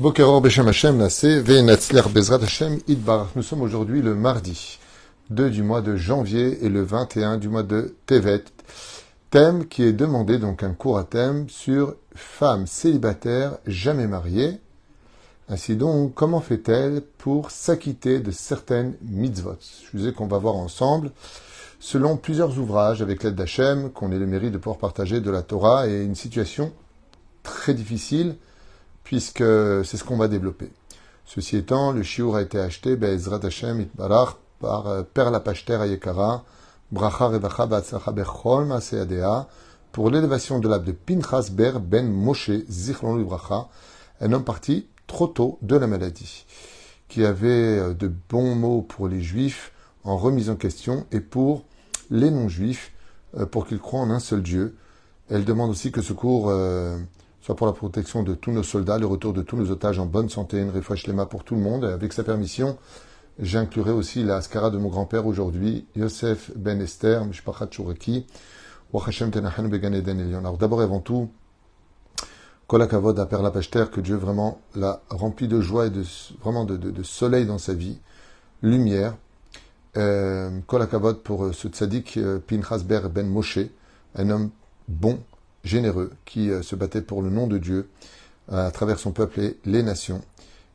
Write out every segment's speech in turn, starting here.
Nous sommes aujourd'hui le mardi 2 du mois de janvier et le 21 du mois de Tevet. Thème qui est demandé, donc un cours à thème sur femme célibataire jamais mariée. Ainsi donc, comment fait-elle pour s'acquitter de certaines mitzvot? Je vous qu'on va voir ensemble, selon plusieurs ouvrages avec l'aide d'Hachem, qu'on ait le mérite de pouvoir partager de la Torah et une situation très difficile puisque c'est ce qu'on va développer. Ceci étant, le shiur a été acheté, Be'ezrat Hashem Itbarach, par euh, Perla Pachter Ayekara, Bracha Revacha Ba'atzlacha Bechol Maseadea, pour l'élévation de l'âme de Pinchas Ber Ben Moshe Zichron Bracha, un homme parti trop tôt de la maladie, qui avait euh, de bons mots pour les juifs en remise en question et pour les non-juifs, euh, pour qu'ils croient en un seul Dieu. Elle demande aussi que ce cours soit pour la protection de tous nos soldats, le retour de tous nos otages en bonne santé, une refresh lema pour tout le monde. Avec sa permission, j'inclurai aussi la askara de mon grand-père aujourd'hui, Yosef Ben Esther, Mishpachat Shureki, Wachashem Tenachanu Began Eden Elion. Alors d'abord et avant tout, Kolakavod à Perla Pachter, que Dieu vraiment l'a rempli de joie et de, vraiment de, soleil dans sa vie, lumière. Euh, Kolakavod pour ce tzaddik euh, Pinchas Ber Ben Moshe, un homme bon, généreux qui euh, se battait pour le nom de Dieu à travers son peuple et les nations.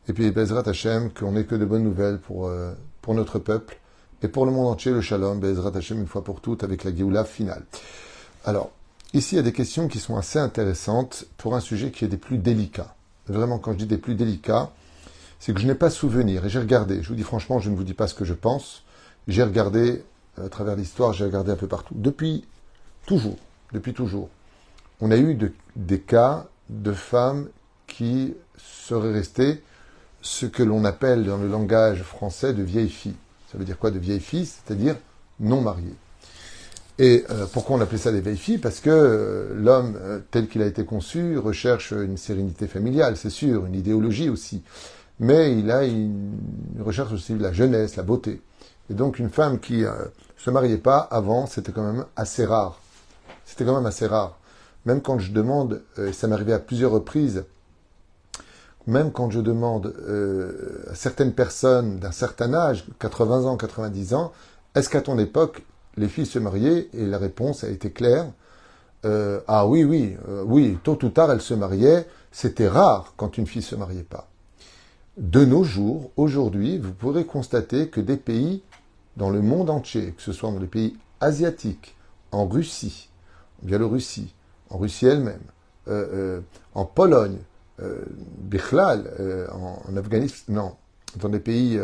Et puis Bezrat Hashem, qu'on n'ait que de bonnes nouvelles pour, euh, pour notre peuple et pour le monde entier, le shalom, Bezrat Hashem une fois pour toutes avec la Géoula finale. Alors, ici il y a des questions qui sont assez intéressantes pour un sujet qui est des plus délicats. Vraiment, quand je dis des plus délicats, c'est que je n'ai pas souvenir et j'ai regardé. Je vous dis franchement, je ne vous dis pas ce que je pense. J'ai regardé à travers l'histoire, j'ai regardé un peu partout. Depuis toujours, depuis toujours on a eu des cas de femmes qui seraient restées ce que l'on appelle dans le langage français de vieilles filles. Ça veut dire quoi de vieilles filles? C'est-à-dire non mariées. Et euh, pourquoi on appelait ça des vieilles filles? Parce que euh, l'homme, euh, tel qu'il a été conçu, recherche une sérénité familiale, c'est sûr, une idéologie aussi. Mais il a une, recherche aussi la jeunesse, la beauté. Et donc une femme qui ne se mariait pas avant, c'était quand même assez rare. C'était quand même assez rare. Même quand je demande, euh, et ça m'est arrivé à plusieurs reprises, même quand je demande euh, à certaines personnes d'un certain âge, 80 ans, 90 ans, est-ce qu'à ton époque, les filles se mariaient? Et la réponse a été claire. Euh, ah oui, oui, oui, tôt ou tard, elles se mariaient. C'était rare quand une fille se mariait pas. De nos jours, aujourd'hui, vous pourrez constater que des pays dans le monde entier, que ce soit dans les pays asiatiques, en Russie, en Biélorussie, en Russie elle-même, euh, euh, en Pologne, euh, Bichlal, euh, en, Afghanistan, non, dans des pays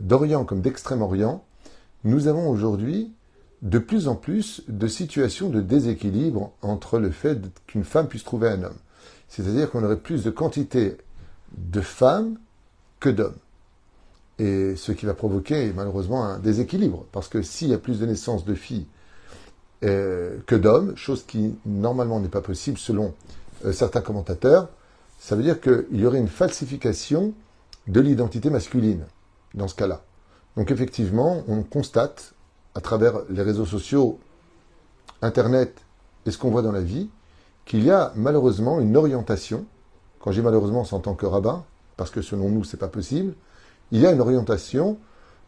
d'Orient comme d'Extrême-Orient, nous avons aujourd'hui de plus en plus de situations de déséquilibre entre le fait qu'une femme puisse trouver un homme. C'est-à-dire qu'on aurait plus de quantité de femmes que d'hommes. Et ce qui va provoquer malheureusement un déséquilibre. Parce que s'il y a plus de naissances de filles euh, que d'hommes, chose qui normalement n'est pas possible selon euh, certains commentateurs, ça veut dire qu'il y aurait une falsification de l'identité masculine dans ce cas-là. Donc effectivement, on constate à travers les réseaux sociaux, Internet et ce qu'on voit dans la vie, qu'il y a malheureusement une orientation, quand j'ai malheureusement en tant que rabbin, parce que selon nous c'est pas possible, il y a une orientation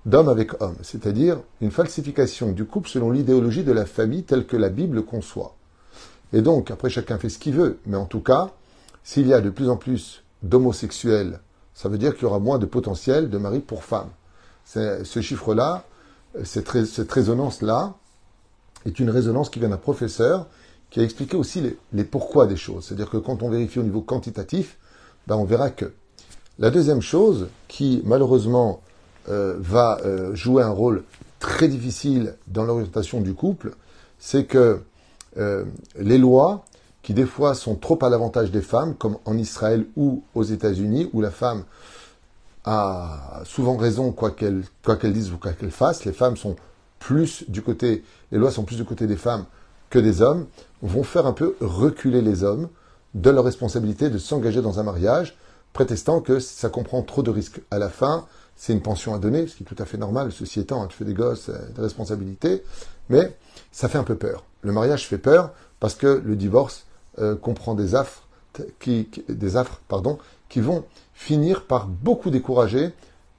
d'homme avec homme, c'est-à-dire une falsification du couple selon l'idéologie de la famille telle que la Bible conçoit. Et donc, après, chacun fait ce qu'il veut, mais en tout cas, s'il y a de plus en plus d'homosexuels, ça veut dire qu'il y aura moins de potentiel de mari pour femme. Ce chiffre-là, cette, résonance-là, est une résonance qui vient d'un professeur qui a expliqué aussi les, les pourquoi des choses. C'est-à-dire que quand on vérifie au niveau quantitatif, ben on verra que. La deuxième chose, qui malheureusement euh, va euh, jouer un rôle très difficile dans l'orientation du couple, c'est que euh, les lois, qui des fois sont trop à l'avantage des femmes, comme en Israël ou aux États-Unis, où la femme a souvent raison quoi qu'elle dise ou quoi qu'elle fasse, les femmes sont plus du côté, les lois sont plus du côté des femmes que des hommes, vont faire un peu reculer les hommes de leur responsabilité de s'engager dans un mariage, prétestant que ça comprend trop de risques. À la fin, c'est une pension à donner, ce qui est tout à fait normal, ceci étant, tu fais des gosses, euh, des responsabilités, mais ça fait un peu peur. Le mariage fait peur parce que le divorce euh, comprend des affres qui, des affres, pardon, qui vont finir par beaucoup décourager,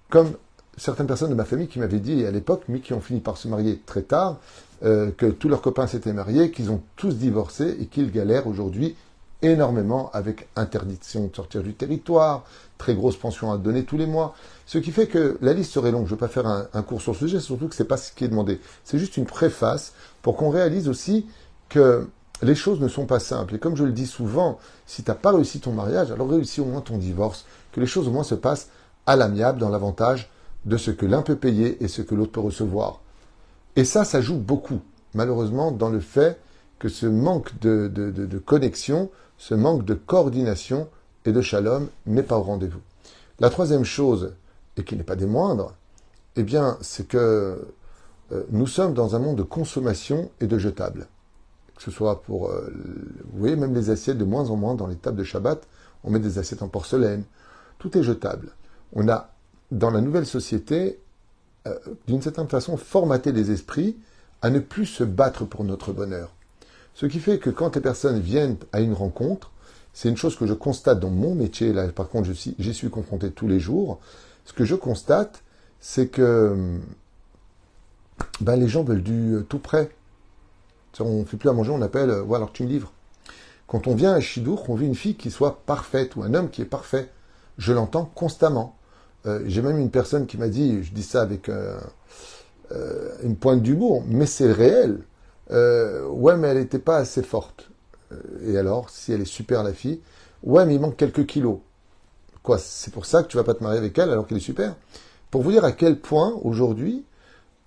comme certaines personnes de ma famille qui m'avaient dit à l'époque, mais qui ont fini par se marier très tard, euh, que tous leurs copains s'étaient mariés, qu'ils ont tous divorcé et qu'ils galèrent aujourd'hui énormément avec interdiction de sortir du territoire, très grosse pension à donner tous les mois. Ce qui fait que la liste serait longue. Je ne veux pas faire un, cours sur ce sujet, surtout que ce n'est pas ce qui est demandé. C'est juste une préface pour qu'on réalise aussi que les choses ne sont pas simples. Et comme je le dis souvent, si tu n'as pas réussi ton mariage, alors réussis au moins ton divorce. Que les choses au moins se passent à l'amiable dans l'avantage de ce que l'un peut payer et ce que l'autre peut recevoir. Et ça, ça joue beaucoup, malheureusement, dans le fait que ce manque de, de connexion, ce manque de coordination et de shalom n'est pas au rendez-vous. La troisième chose, et qui n'est pas des moindres, eh bien, c'est que euh, nous sommes dans un monde de consommation et de jetables. Que ce soit pour, euh, vous voyez, même les assiettes, de moins en moins dans les tables de Shabbat, on met des assiettes en porcelaine. Tout est jetable. On a, dans la nouvelle société, euh, d'une certaine façon, formaté les esprits à ne plus se battre pour notre bonheur. Ce qui fait que quand les personnes viennent à une rencontre, c'est une chose que je constate dans mon métier, là par contre j'y suis confronté tous les jours, ce que je constate, c'est que ben, les gens veulent du euh, tout prêt. On ne fait plus à manger, on appelle, euh, alors tu me livres. Quand on vient à Chidour, on veut une fille qui soit parfaite ou un homme qui est parfait. Je l'entends constamment. Euh, j'ai même une personne qui m'a dit, je dis ça avec une pointe d'humour, mais c'est réel. ouais, mais elle n'était pas assez forte. et alors, si elle est super la fille, ouais, mais il manque quelques kilos. C'est pour ça que tu vas pas te marier avec elle alors qu'elle est super? Pour vous dire à quel point aujourd'hui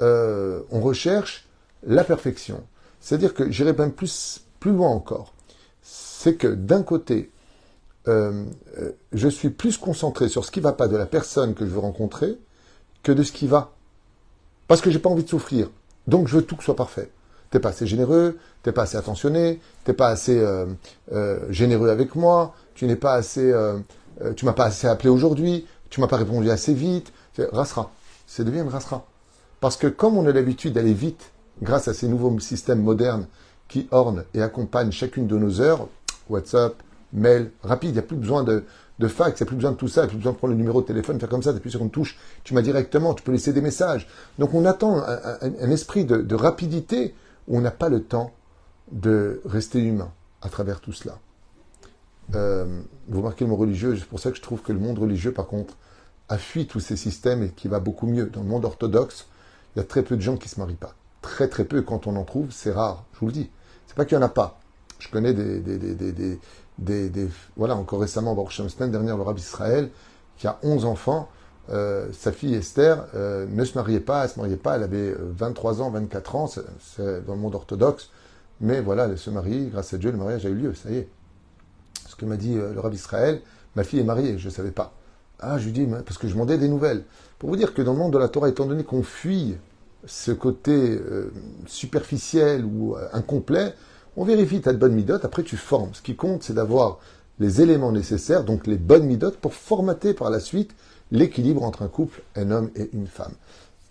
euh, on recherche la perfection. C'est-à-dire que j'irai même plus, plus loin encore. C'est que d'un côté, euh, euh, je suis plus concentré sur ce qui va pas de la personne que je veux rencontrer que de ce qui va. Parce que j'ai pas envie de souffrir. Donc je veux tout que soit parfait. T'es pas assez généreux, t'es pas assez attentionné, t'es pas assez généreux avec moi, tu n'es pas assez euh, tu m'as pas assez appelé aujourd'hui, tu m'as pas répondu assez vite. Rasra. C'est devient rasra. Parce que comme on a l'habitude d'aller vite, grâce à ces nouveaux systèmes modernes qui ornent et accompagnent chacune de nos heures, WhatsApp, mail, rapide, il n'y a plus besoin de, fax, il n'y a plus besoin de tout ça, il n'y a plus besoin de prendre le numéro de téléphone, faire comme ça, tu appuies sur une touche, tu m'as directement, tu peux laisser des messages. Donc on attend un, esprit de, de rapidité où on n'a pas le temps de rester humain à travers tout cela. Euh, vous marquez le mot religieux, c'est pour ça que je trouve que le monde religieux, par contre, a fui tous ces systèmes et qui va beaucoup mieux. Dans le monde orthodoxe, il y a très peu de gens qui se marient pas. Très très peu. Quand on en trouve, c'est rare. Je vous le dis. C'est pas qu'il y en a pas. Je connais des, des, des, des, des voilà, encore récemment, la semaine dernière, le rabbi Israël, qui a 11 enfants, euh, sa fille Esther euh, ne se mariait pas, elle se mariait pas, elle avait 23 ans, 24 ans, c'est dans le monde orthodoxe, mais voilà, elle se marie, grâce à Dieu, le mariage a eu lieu, ça y est m'a dit euh, le Rav Israël, ma fille est mariée, je ne savais pas. Ah, je lui dis, parce que je demandais des nouvelles. Pour vous dire que dans le monde de la Torah, étant donné qu'on fuit ce côté euh, superficiel ou euh, incomplet, on vérifie ta bonne midote, après tu formes. Ce qui compte, c'est d'avoir les éléments nécessaires, donc les bonnes midotes, pour formater par la suite l'équilibre entre un couple, un homme et une femme.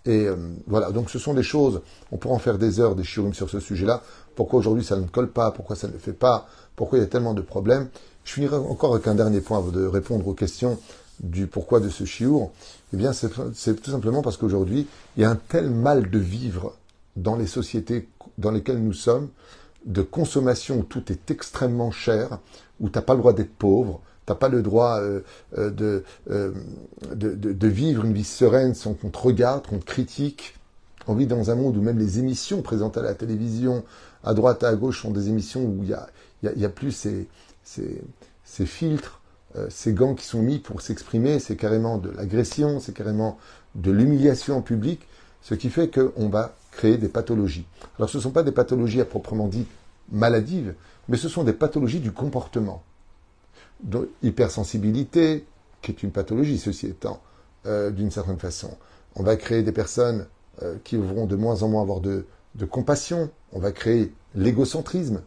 Et voilà, donc ce sont des choses, on pourra en faire des heures, des shiurim sur ce sujet-là. Pourquoi aujourd'hui ça ne colle pas, pourquoi ça ne le fait pas, pourquoi il y a tellement de problèmes? Je finirai encore avec un dernier point avant de répondre aux questions du pourquoi de ce chiour. Eh bien, c'est tout simplement parce qu'aujourd'hui, il y a un tel mal de vivre dans les sociétés dans lesquelles nous sommes, de consommation où tout est extrêmement cher, où tu n'as pas le droit d'être pauvre, tu n'as pas le droit euh, euh, euh, de, de, vivre une vie sereine sans qu'on te regarde, qu'on te critique. On vit dans un monde où même les émissions présentées à la télévision, à droite, à gauche, sont des émissions où il y a, y a, plus ces, ces, filtres, euh, ces gants qui sont mis pour s'exprimer, c'est carrément de l'agression, c'est carrément de l'humiliation en public, ce qui fait qu'on va créer des pathologies. Alors ce ne sont pas des pathologies à proprement dit maladives, mais ce sont des pathologies du comportement. Donc, hypersensibilité, qui est une pathologie, ceci étant, euh, d'une certaine façon. On va créer des personnes euh, qui vont de moins en moins avoir de, de compassion. On va créer l'égocentrisme.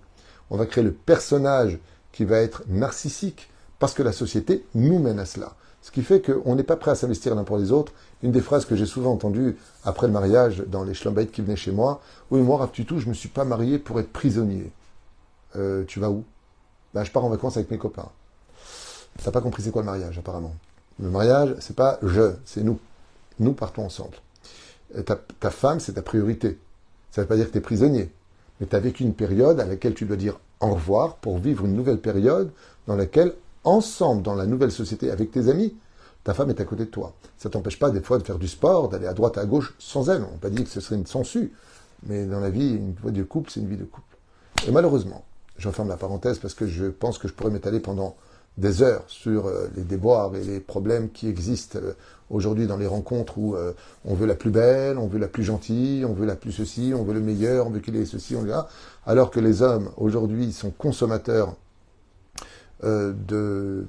On va créer le personnage qui va être narcissique, parce que la société nous mène à cela. Ce qui fait qu'on n'est pas prêt à s'investir l'un pour les autres. Une des phrases que j'ai souvent entendues après le mariage dans les schlambites qui venaient chez moi, oui, moi, Rav Tutou, je ne me suis pas marié pour être prisonnier. Euh, tu vas où? Ben, Je pars en vacances avec mes copains. T'as pas compris c'est quoi le mariage, apparemment. Le mariage, c'est pas je, c'est nous. Nous partons ensemble. Ta, ta femme, c'est ta priorité. Ça ne veut pas dire que tu es prisonnier. Mais tu as vécu une période à laquelle tu dois dire au revoir pour vivre une nouvelle période dans laquelle, ensemble, dans la nouvelle société, avec tes amis, ta femme est à côté de toi. Ça t'empêche pas des fois de faire du sport, d'aller à droite, à gauche sans elle. On n'a pas dit que ce serait une sangsue. Mais dans la vie, une vie de couple, c'est une vie de couple. Et malheureusement, je referme la parenthèse parce que je pense que je pourrais m'étaler pendant des heures sur euh, les déboires et les problèmes qui existent euh, aujourd'hui dans les rencontres où euh, on veut la plus belle, on veut la plus gentille, on veut la plus ceci, on veut le meilleur, on veut qu'il ait ceci, on veut là. Alors que les hommes aujourd'hui sont consommateurs de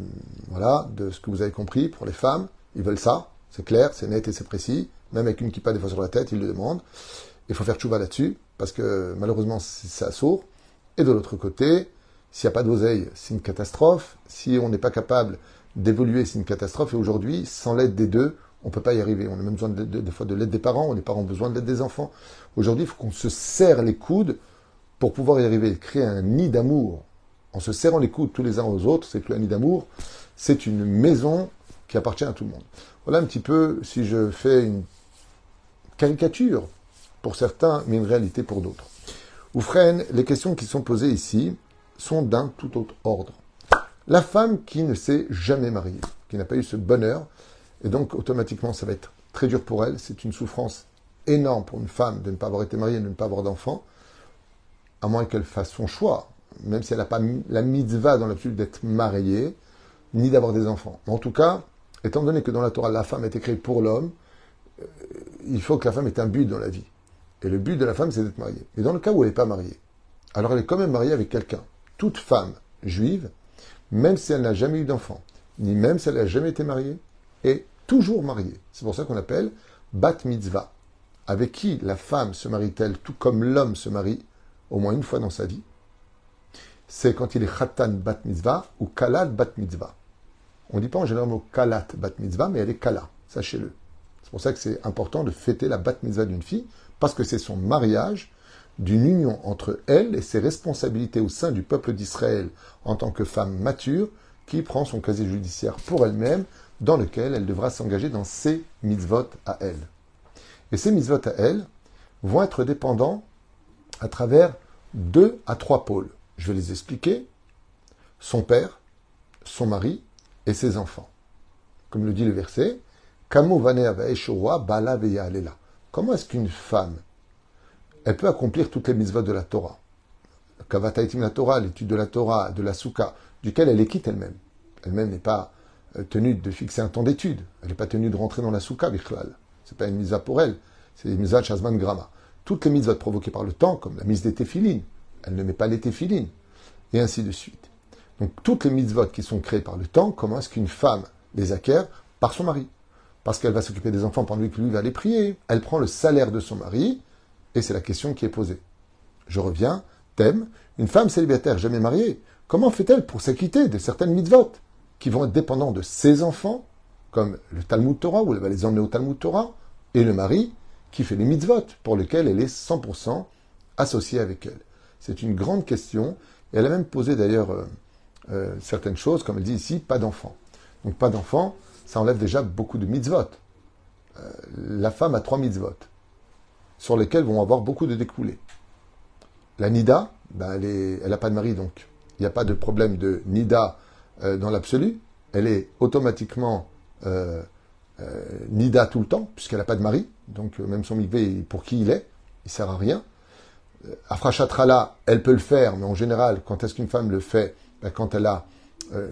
voilà de ce que vous avez compris pour les femmes, ils veulent ça, c'est clair, c'est net et c'est précis. Même avec une kippa des fois sur la tête, ils le demandent. Il faut faire tchouva là-dessus parce que malheureusement ça sourd. Et de l'autre côté, s'il n'y a pas d'oseille, c'est une catastrophe. Si on n'est pas capable d'évoluer, c'est une catastrophe. Et aujourd'hui, sans l'aide des deux, on ne peut pas y arriver. On a même besoin des fois de l'aide des parents, les parents ont besoin de l'aide des enfants. Aujourd'hui, il faut qu'on se serre les coudes pour pouvoir y arriver, créer un nid d'amour. En se serrant les coudes tous les uns aux autres, c'est que un nid d'amour, c'est une maison qui appartient à tout le monde. Voilà un petit peu si je fais une caricature pour certains, mais une réalité pour d'autres. Oufren, les questions qui sont posées ici, sont d'un tout autre ordre. La femme qui ne s'est jamais mariée, qui n'a pas eu ce bonheur, et donc automatiquement ça va être très dur pour elle, c'est une souffrance énorme pour une femme de ne pas avoir été mariée, de ne pas avoir d'enfant, à moins qu'elle fasse son choix, même si elle n'a pas la mitzvah dans l'absolu d'être mariée, ni d'avoir des enfants. en tout cas, étant donné que dans la Torah, la femme est écrite pour l'homme, euh, il faut que la femme ait un but dans la vie. Et le but de la femme, c'est d'être mariée. Mais dans le cas où elle n'est pas mariée, alors elle est quand même mariée avec quelqu'un toute femme juive, même si elle n'a jamais eu d'enfant, ni même si elle n'a jamais été mariée, est toujours mariée. C'est pour ça qu'on appelle bat mitzvah. Avec qui la femme se marie-t-elle tout comme l'homme se marie au moins une fois dans sa vie? C'est quand il est khatan bat mitzvah ou kalat bat mitzvah. On ne dit pas en général mot kalat bat mitzvah, mais elle est kala, sachez-le. C'est pour ça que c'est important de fêter la bat mitzvah d'une fille, parce que c'est son mariage d'une union entre elle et ses responsabilités au sein du peuple d'Israël en tant que femme mature qui prend son casier judiciaire pour elle-même dans lequel elle devra s'engager dans ses mitzvot à elle. Et ces mitzvot à elle vont être dépendants à travers deux à trois pôles. Je vais les expliquer. Son père, son mari et ses enfants. Comme le dit le verset, Comment est-ce qu'une femme elle peut accomplir toutes les mitzvot de la Torah. Kavataitim la Torah, l'étude de la Torah, de la Souka, duquel elle est quitte elle-même. Elle-même n'est pas euh, tenue de fixer un temps d'étude. Elle n'est pas tenue de rentrer dans la Souka, Bichlal. C'est pas une mitzvah pour elle. C'est une mitzvah de Shazman Grama. Toutes les mitzvahs provoquées par le temps, comme la mise des téphilines, elle ne met pas les téphilines. Et ainsi de suite. Donc toutes les mitzvot qui sont créées par le temps, comment est-ce qu'une femme les acquiert Par son mari? Parce qu'elle va s'occuper des enfants pendant que lui va les prier. Elle prend le salaire de son mari, et c'est la question qui est posée. Je reviens, thème, une femme célibataire jamais mariée, comment fait-elle pour s'acquitter de certaines mitzvot qui vont être dépendants de ses enfants, comme le Talmud Torah, où elle va les emmener au Talmud Torah, et le mari qui fait les mitzvot, pour lesquels elle est 100% associée avec elle? C'est une grande question, et elle a même posé d'ailleurs euh, euh, certaines choses, comme elle dit ici, pas d'enfants. Donc pas d'enfants, ça enlève déjà beaucoup de mitzvot. Euh, la femme a trois mitzvot sur lesquels vont avoir beaucoup de découlés. La Nida, ben elle n'a pas de mari, donc il n'y a pas de problème de Nida euh, dans l'absolu. Elle est automatiquement euh, euh, Nida tout le temps, puisqu'elle n'a pas de mari. Donc même son mikvé, pour qui il est, il sert à rien. Afrachatrala, elle peut le faire, mais en général, quand est-ce qu'une femme le fait ben, Quand elle a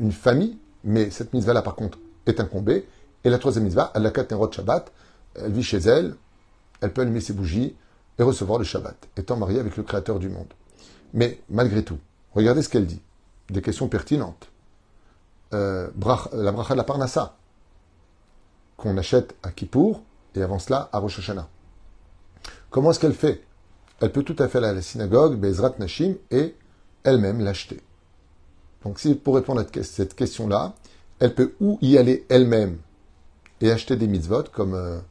une famille, mais cette mitzvah-là, par contre, est incombée. Et la troisième mitzvah, elle a de Shabbat, elle vit chez elle, elle peut allumer ses bougies et recevoir le Shabbat, étant mariée avec le Créateur du monde. Mais malgré tout, regardez ce qu'elle dit. Des questions pertinentes. Euh, la bracha de la Parnassa, qu'on achète à Kippour et avant cela à Rosh Hashanah. Comment est-ce qu'elle fait? Elle peut tout à fait aller à la synagogue, Bezrat Nashim, et elle-même l'acheter. Donc, pour répondre à cette question-là, elle peut ou y aller elle-même et acheter des mitzvot, comme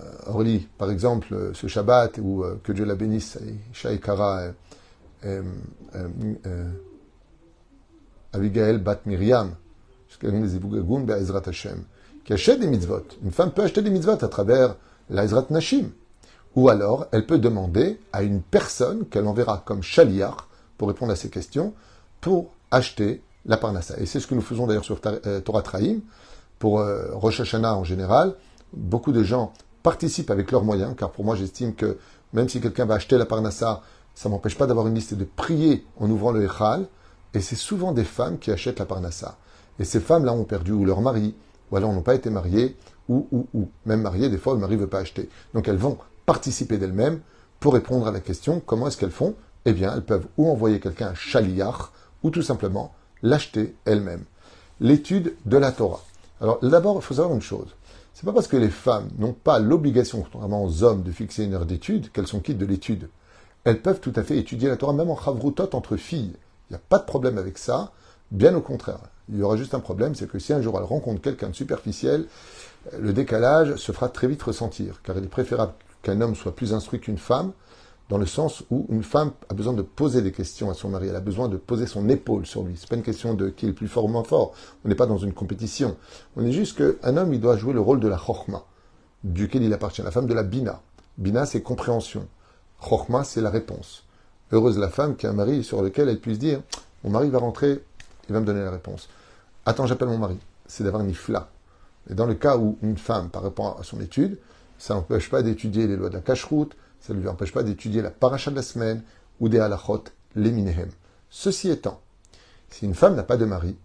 euh, Orly, par exemple, euh, ce Shabbat, ou euh, que Dieu la bénisse, Shaikara, Abigail Bat Miriam, qui achète des mitzvot. Une femme peut acheter des mitzvot à travers l'Aizrat Nashim. Ou alors, elle peut demander à une personne qu'elle enverra comme chaliar pour répondre à ces questions, pour acheter la parnassa. Et c'est ce que nous faisons d'ailleurs sur Torah Trahim. Pour Rosh Hashanah en général, beaucoup de gens participent avec leurs moyens, car pour moi j'estime que même si quelqu'un va acheter la parnassa, ça m'empêche pas d'avoir une liste et de prier en ouvrant le Echal. Et c'est souvent des femmes qui achètent la parnassa. Et ces femmes-là ont perdu ou leur mari, ou alors n'ont pas été mariées, ou, ou, ou. Même mariées, des fois, le mari ne veut pas acheter. Donc elles vont participer d'elles-mêmes pour répondre à la question comment est-ce qu'elles font? Eh bien, elles peuvent ou envoyer quelqu'un à chaliar, ou tout simplement l'acheter elles-mêmes. L'étude de la Torah. Alors d'abord, il faut savoir une chose. C'est pas parce que les femmes n'ont pas l'obligation, contrairement aux hommes, de fixer une heure d'étude, qu'elles sont quittes de l'étude. Elles peuvent tout à fait étudier la Torah, même en chavrutot entre filles. Il n'y a pas de problème avec ça. Bien au contraire. Il y aura juste un problème, c'est que si un jour elle rencontre quelqu'un de superficiel, le décalage se fera très vite ressentir, car il est préférable qu'un homme soit plus instruit qu'une femme, dans le sens où une femme a besoin de poser des questions à son mari, elle a besoin de poser son épaule sur lui. C'est pas une question de qui est le plus fort ou moins fort. On n'est pas dans une compétition. On est juste qu'un homme, il doit jouer le rôle de la chorma, duquel il appartient. La femme de la bina. Bina, c'est compréhension. Chorma, c'est la réponse. Heureuse la femme qui a un mari sur lequel elle puisse dire, mon mari va rentrer, il va me donner la réponse. Attends, j'appelle mon mari. C'est d'avoir un ifla. Et dans le cas où une femme, par rapport à son étude, ça n'empêche pas d'étudier les lois de la cache-route, ça ne lui empêche pas d'étudier la paracha de la semaine ou des halachot, les minehem. Ceci étant, si une femme n'a pas de mari,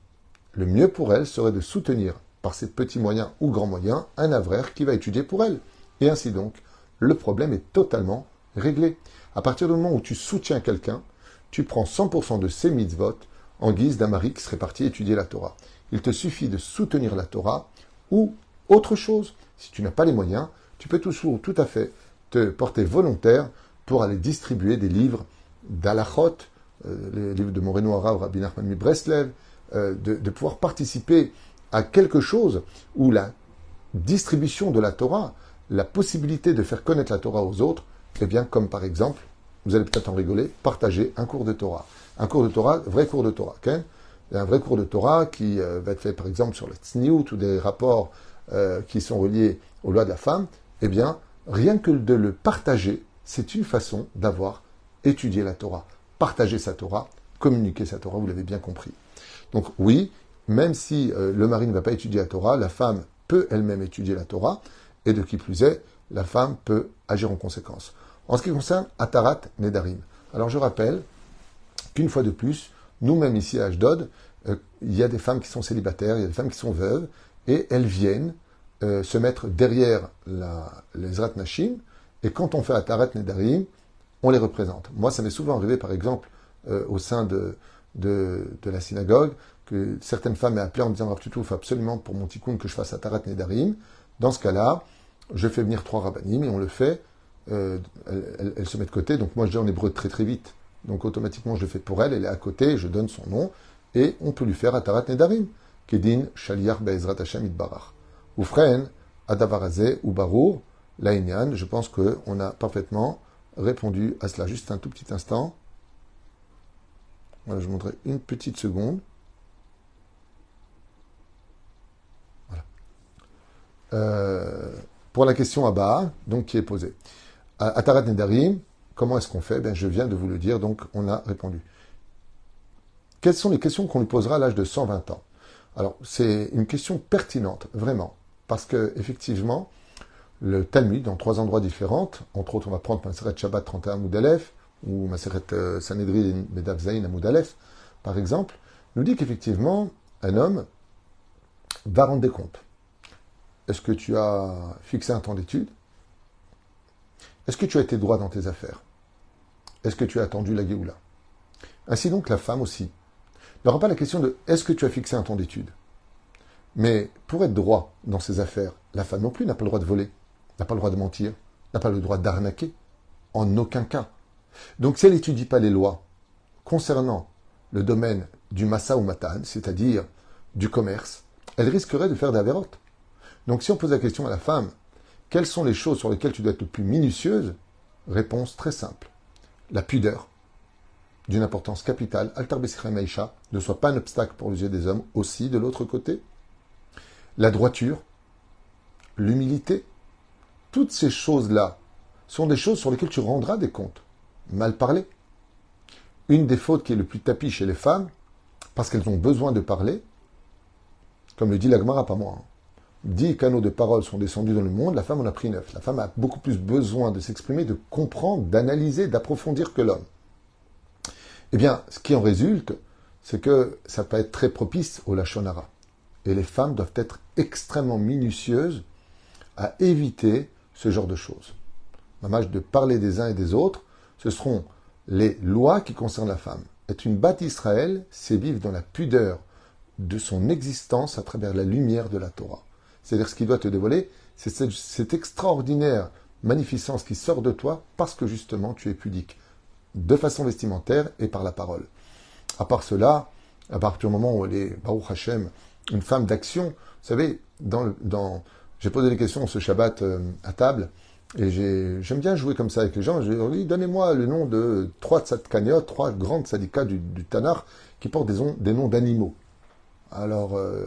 le mieux pour elle serait de soutenir, par ses petits moyens ou grands moyens, un avraire qui va étudier pour elle. Et ainsi donc, le problème est totalement réglé. À partir du moment où tu soutiens quelqu'un, tu prends 100% de ses mitzvot en guise d'un mari qui serait parti étudier la Torah. Il te suffit de soutenir la Torah ou autre chose. Si tu n'as pas les moyens, tu peux toujours tout à fait te porter volontaire pour aller distribuer des livres d'Alachot, euh, les livres de Moreno Arav, Rabbi Nachman Breslev, euh, de, pouvoir participer à quelque chose où la distribution de la Torah, la possibilité de faire connaître la Torah aux autres, eh bien, comme par exemple, vous allez peut-être en rigoler, partager un cours de Torah. Un cours de Torah, vrai cours de Torah. Okay un vrai cours de Torah qui euh, va être fait par exemple sur le tzniut ou des rapports qui sont reliés aux lois de la femme, eh bien, rien que de le partager, c'est une façon d'avoir étudié la Torah. Partager sa Torah, communiquer sa Torah, vous l'avez bien compris. Donc oui, même si euh, le mari ne va pas étudier la Torah, la femme peut elle-même étudier la Torah, et de qui plus est, la femme peut agir en conséquence. En ce qui concerne Atarat Nedarim, alors je rappelle qu'une fois de plus, nous-mêmes ici à Ashdod, euh, il y a des femmes qui sont célibataires, il y a des femmes qui sont veuves, et elles viennent euh, se mettre derrière la, les Zrat Nashim, et quand on fait Atarat Nedarim, on les représente. Moi, ça m'est souvent arrivé, par exemple, euh, au sein de, de, la synagogue, que certaines femmes m'aient appelé en me disant Rav faut absolument pour mon tikkun que je fasse Atarat Nedarim. Dans ce cas-là, je fais venir trois rabbinim et on le fait. Euh, elle, se met de côté, donc moi je dis en hébreu très très vite. Donc automatiquement je le fais pour elle, elle est à côté, je donne son nom, et on peut lui faire Atarat Nedarim. Kedin Shaliar Be'ezrat Hashem Itbarach. Ou Frein, Adavarazé ou Barour, Laïnian, je pense qu'on a parfaitement répondu à cela. Juste un tout petit instant. Voilà, je vous montrerai une petite seconde. Voilà. Euh, pour la question à bas, donc qui est posée. Atarat Nedarim, comment est-ce qu'on fait? Ben, Je viens de vous le dire, donc on a répondu. Quelles sont les questions qu'on lui posera à l'âge de 120 ans? Alors, c'est une question pertinente, vraiment. Parce que, effectivement, le Talmud, dans trois endroits différents, entre autres, on va prendre Maseret Shabbat 31 Moudalef, ou Maseret euh, Sanhedrin Medav Zain à Moudalef, par exemple, nous dit qu'effectivement, un homme va rendre des comptes. Est-ce que tu as fixé un temps d'étude? Est-ce que tu as été droit dans tes affaires? Est-ce que tu as attendu la Géoula? Ainsi donc, la femme aussi. N'aura pas la question de est-ce que tu as fixé un temps d'étude? Mais pour être droit dans ses affaires, la femme non plus n'a pas le droit de voler, n'a pas le droit de mentir, n'a pas le droit d'arnaquer. En aucun cas. Donc si elle n'étudie pas les lois concernant le domaine du massa ou matan, c'est-à-dire du commerce, elle risquerait de faire des avérotes. Donc si on pose la question à la femme, quelles sont les choses sur lesquelles tu dois être le plus minutieuse? Réponse très simple. La pudeur. d'une importance capitale, Altar Maïcha, ne soit pas un obstacle pour les yeux des hommes, aussi de l'autre côté. La droiture, l'humilité, toutes ces choses-là sont des choses sur lesquelles tu rendras des comptes. Mal parler. Une des fautes qui est le plus tapis chez les femmes, parce qu'elles ont besoin de parler, comme le dit l'Agmara, pas moi. Hein. Dix canaux de parole sont descendus dans le monde, la femme en a pris neuf. La femme a beaucoup plus besoin de s'exprimer, de comprendre, d'analyser, d'approfondir que l'homme. Eh bien, ce qui en résulte, c'est que ça peut être très propice au lachonara. Et les femmes doivent être extrêmement minutieuses à éviter ce genre de choses. Mamage de parler des uns et des autres, ce seront les lois qui concernent la femme. Être une batte Israël, c'est vivre dans la pudeur de son existence à travers la lumière de la Torah. C'est-à-dire ce qui doit te dévoiler, c'est cette, extraordinaire magnificence qui sort de toi parce que justement tu es pudique, de façon vestimentaire et par la parole. À part cela, à partir du moment où elle est, Baruch Hashem, une femme d'action, savez, dans, j'ai posé des questions ce Shabbat euh, à table, et j'aime bien jouer comme ça avec les gens. Je leur dis, donnez-moi le nom de trois tzadkaniot, trois grandes syndicats du, Tanar qui portent des, noms d'animaux. Alors, euh,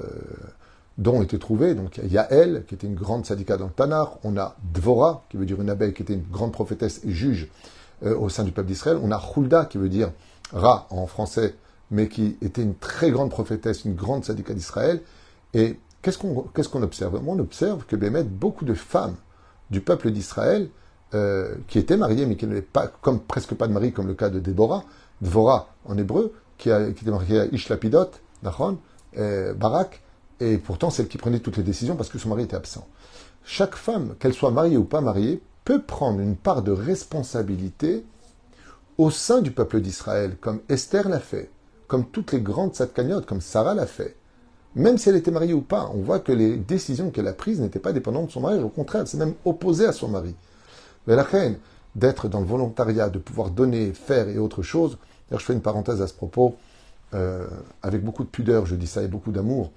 dont ont été trouvés, donc il y a Elle, qui était une grande syndicat dans le Tanar, on a Dvora, qui veut dire une abeille, qui était une grande prophétesse et juge euh, au sein du peuple d'Israël, on a Hulda, qui veut dire Ra en français, mais qui était une très grande prophétesse, une grande syndicat d'Israël. Et qu'est-ce qu'on observe? On observe que Bémet, beaucoup de femmes du peuple d'Israël euh, qui étaient mariés, mais qui n'avaient pas, comme presque pas de mari, comme le cas de Déborah, Dvora en hébreu, qui, était mariée à Ishlapidot, Nachon, euh, Barak, et pourtant celle qui prenait toutes les décisions parce que son mari était absent. Chaque femme, qu'elle soit mariée ou pas mariée, peut prendre une part de responsabilité au sein du peuple d'Israël, comme Esther l'a fait, comme toutes les grandes satkaniot, comme Sarah l'a fait. Même si elle était mariée ou pas, on voit que les décisions qu'elle a prises n'étaient pas dépendantes de son mari, au contraire, elle s'est même opposée à son mari. Mais la reine, d'être dans le volontariat, de pouvoir donner, faire et autre chose, d'ailleurs je fais une parenthèse à ce propos, euh, avec beaucoup de pudeur, je dis ça, et beaucoup d'amour,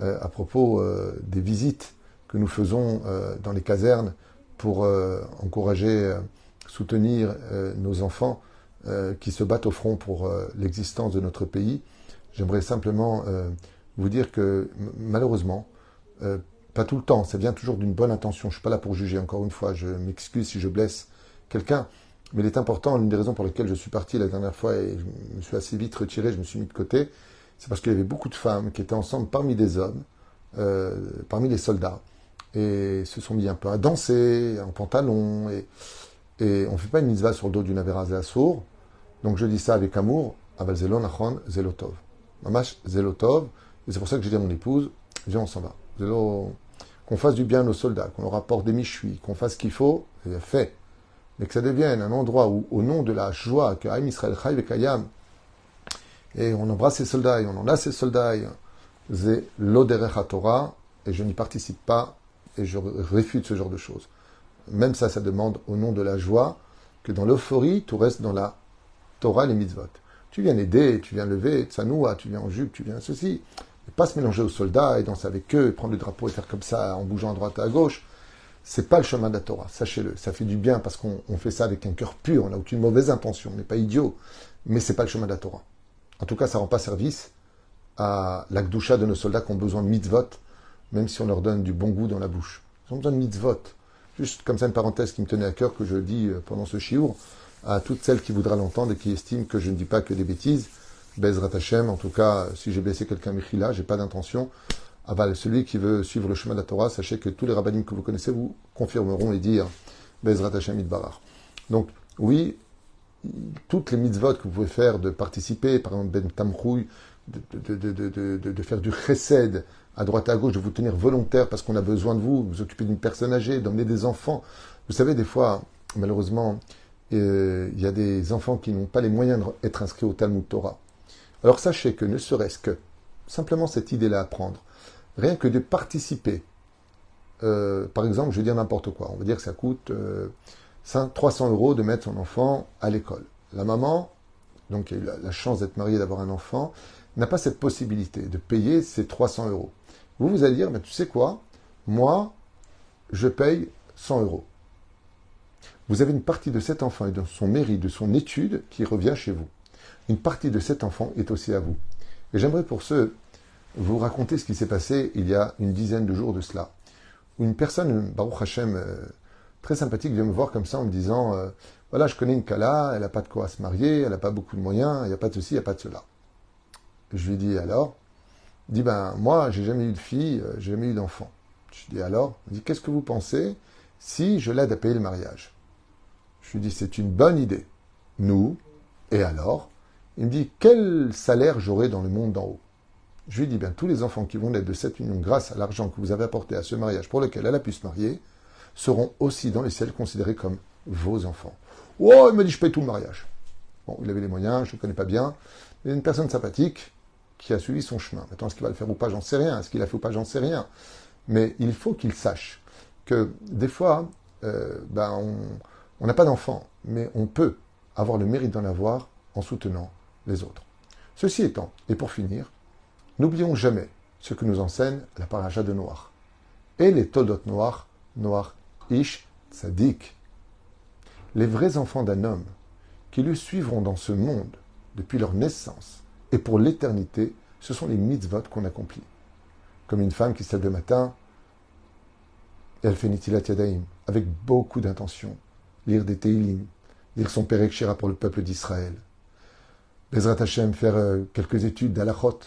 euh, à propos euh, des visites que nous faisons dans les casernes pour encourager, soutenir nos enfants qui se battent au front pour l'existence de notre pays. J'aimerais simplement vous dire que malheureusement, euh, pas tout le temps, ça vient toujours d'une bonne intention. Je ne suis pas là pour juger, encore une fois, je m'excuse si je blesse quelqu'un. Mais il est important, l'une des raisons pour lesquelles je suis parti la dernière fois et je me suis assez vite retiré, je me suis mis de côté, c'est parce qu'il y avait beaucoup de femmes qui étaient ensemble parmi des hommes, euh, parmi les soldats, et se sont mis un peu à danser, en pantalon, et, et on ne fait pas une mitzvah sur le dos d'une à sourd. Donc je dis ça avec amour, aval zelon achon zelotov. Mamash zelotov, et c'est pour ça que j'ai dit à mon épouse, viens, on s'en va. Qu'on fasse du bien à nos soldats, qu'on leur apporte des michuis, qu'on fasse ce qu'il faut, c'est fait. Mais que ça devienne un endroit où, au nom de la joie que Haïm Israël Chai Kayam, et on embrasse ces soldats, et on en a ces soldats, c'est l'Oderech Torah, et je n'y participe pas, et je réfute ce genre de choses. Même ça, ça demande au nom de la joie que dans l'euphorie, tout reste dans la Torah, les mitzvot. Tu viens aider, tu viens lever, tsanoua, tu viens en jupe, tu viens ceci pas se mélanger aux soldats et danser avec eux, prendre le drapeau et faire comme ça en bougeant à droite et à gauche. C'est pas le chemin de la Torah, sachez-le. Ça fait du bien parce qu'on fait ça avec un cœur pur, on n'a aucune mauvaise intention, on n'est pas idiot, mais c'est pas le chemin de la Torah. En tout cas, ça rend pas service à l'akdoucha de nos soldats qui ont besoin de mitzvot, même si on leur donne du bon goût dans la bouche. Ils ont besoin de mitzvot. Juste comme ça, une parenthèse qui me tenait à cœur que je dis euh, pendant ce chiour à toutes celles qui voudraient l'entendre et qui estiment que je ne dis pas que des bêtises. Bezrat Hashem, en tout cas, si j'ai blessé quelqu'un, Michila, j'ai pas d'intention. Aval, celui qui veut suivre le chemin de la Torah, sachez que tous les rabbinim que vous connaissez vous confirmeront et dire Bezrat Hashem Idbarach. Donc, oui, toutes les mitzvot que vous pouvez faire, de participer, par exemple, Ben Tamrouy, de, de, de, de, faire du chesed à droite à gauche, de vous tenir volontaire parce qu'on a besoin de vous, vous occuper d'une personne âgée, d'emmener des enfants. Vous savez, des fois, malheureusement, euh, il y a des enfants qui n'ont pas les moyens d'être inscrits au Talmud Torah. Alors sachez que ne serait-ce que simplement cette idée-là à prendre, rien que de participer, euh, par exemple, je vais dire n'importe quoi, on va dire que ça coûte 300 euh, euros de mettre son enfant à l'école. La maman, donc qui a eu la, chance d'être mariée, d'avoir un enfant, n'a pas cette possibilité de payer ces 300 euros. Vous, vous allez dire, mais tu sais quoi, moi, je paye 100 euros. Vous avez une partie de cet enfant et de son mérite, de son étude qui revient chez vous. Une partie de cet enfant est aussi à vous. Et j'aimerais pour ceux vous raconter ce qui s'est passé il y a une dizaine de jours de cela. Une personne, Baruch Hashem, euh, très sympathique, vient me voir comme ça en me disant euh, Voilà, je connais une Kala, elle n'a pas de quoi se marier, elle n'a pas beaucoup de moyens, il n'y a pas de ceci, il n'y a pas de cela. Je lui dis Alors? Il dit Ben, moi, j'ai jamais eu de fille, euh, j'ai jamais eu d'enfant. Je lui dis Alors? Il dit Qu'est-ce que vous pensez si je l'aide à payer le mariage? Je lui dis C'est une bonne idée. Nous, et alors? Il me dit Quel salaire j'aurai dans le monde d'en haut? Je lui dis bien, tous les enfants qui vont naître de cette union grâce à l'argent que vous avez apporté à ce mariage pour lequel elle a pu se marier, seront aussi dans les ciels considérés comme vos enfants. Oh, il me dit, je paye tout le mariage. Bon, il avait les moyens, je ne connais pas bien. Mais une personne sympathique qui a suivi son chemin. Maintenant, est-ce qu'il va le faire ou pas, j'en sais rien. Est-ce qu'il a fait ou pas, j'en sais rien. Mais il faut qu'il sache que des fois, euh, ben, on n'a pas d'enfant, mais on peut avoir le mérite d'en avoir en soutenant les autres. Ceci étant, et pour finir, N'oublions jamais ce que nous enseigne la paracha de Noir. Et les Todot Noir, Noir, Ish, Tzadik. Les vrais enfants d'un homme qui le suivront dans ce monde depuis leur naissance et pour l'éternité, ce sont les mitzvot qu'on accomplit. Comme une femme qui se lève le matin, elle fait Nitilat Yadaim, avec beaucoup d'intention. Lire des Teilim, lire son Père Shira pour le peuple d'Israël. Bezrat Hashem, faire euh, quelques études d'Alachot,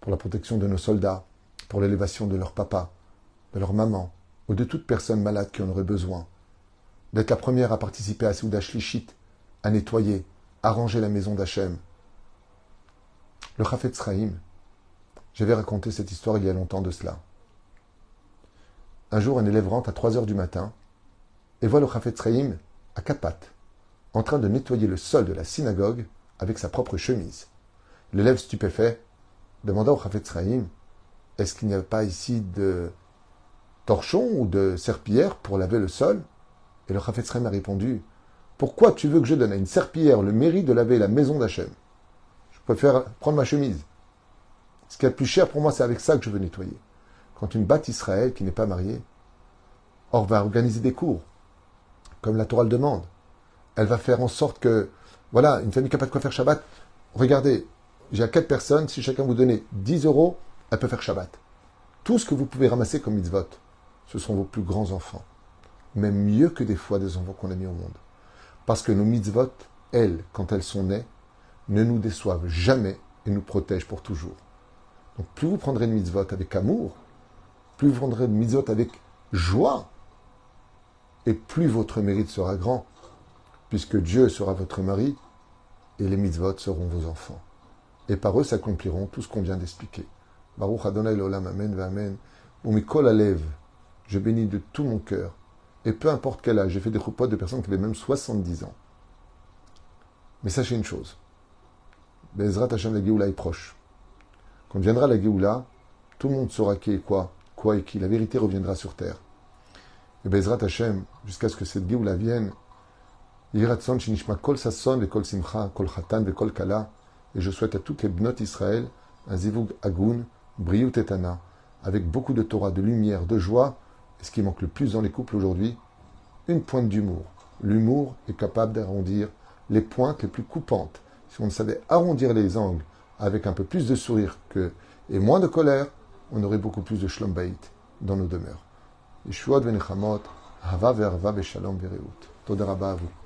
pour la protection de nos soldats, pour l'élévation de leur papa, de leur maman, ou de toute personne malade qui en aurait besoin. D'être la première à participer à Souda Shlichit, à nettoyer, à ranger la maison d'Hachem. Le Chafet Sraïm, j'avais raconté cette histoire il y a longtemps de cela. Un jour, un élève rentre à 3 heures du matin et voit le Chafet Sraïm à pattes, en train de nettoyer le sol de la synagogue avec sa propre chemise. L'élève stupéfait demanda au Chafetz est-ce qu'il n'y a pas ici de torchon ou de serpillière pour laver le sol? Et le Chafetz a répondu, pourquoi tu veux que je donne à une serpillière le mérite de laver la maison d'Hachem? Je préfère prendre ma chemise. Ce qui est le plus cher pour moi, c'est avec ça que je veux nettoyer. Quand une batte Israël qui n'est pas mariée, or va organiser des cours, comme la Torah le demande, elle va faire en sorte que, voilà, une famille qui n'a pas de quoi faire Shabbat, regardez, j'ai à quatre personnes, si chacun vous donnait 10 euros, elle peut faire Shabbat. Tout ce que vous pouvez ramasser comme mitzvot, ce sont vos plus grands enfants. Même mieux que des fois des enfants qu'on a mis au monde. Parce que nos mitzvot, elles, quand elles sont nées, ne nous déçoivent jamais et nous protègent pour toujours. Donc plus vous prendrez de mitzvot avec amour, plus vous prendrez de mitzvot avec joie, et plus votre mérite sera grand, puisque Dieu sera votre mari et les mitzvot seront vos enfants et par eux s'accompliront tout ce qu'on vient d'expliquer. Baruch Adonai l'olam, amen, amen. Umikol alev, je bénis de tout mon cœur. Et peu importe quel âge, j'ai fait des roupotes de personnes qui avaient même 70 ans. Mais sachez une chose. Bezrat Hashem, la Géoula est proche. Quand viendra la Géoula, tout le monde saura qui est quoi, quoi et qui. La vérité reviendra sur terre. Et Bezrat Hashem, jusqu'à ce que cette Géoula vienne, Et je souhaite à toutes les bnotes Israël un zivug agun, briou tetana, avec beaucoup de Torah, de lumière, de joie, et ce qui manque le plus dans les couples aujourd'hui, une pointe d'humour. L'humour est capable d'arrondir les pointes les plus coupantes. Si on savait arrondir les angles avec un peu plus de sourire que, et moins de colère, on aurait beaucoup plus de shlom dans nos demeures. Yeshua ben Hava verva beshalom bereut. Todarabah à vous.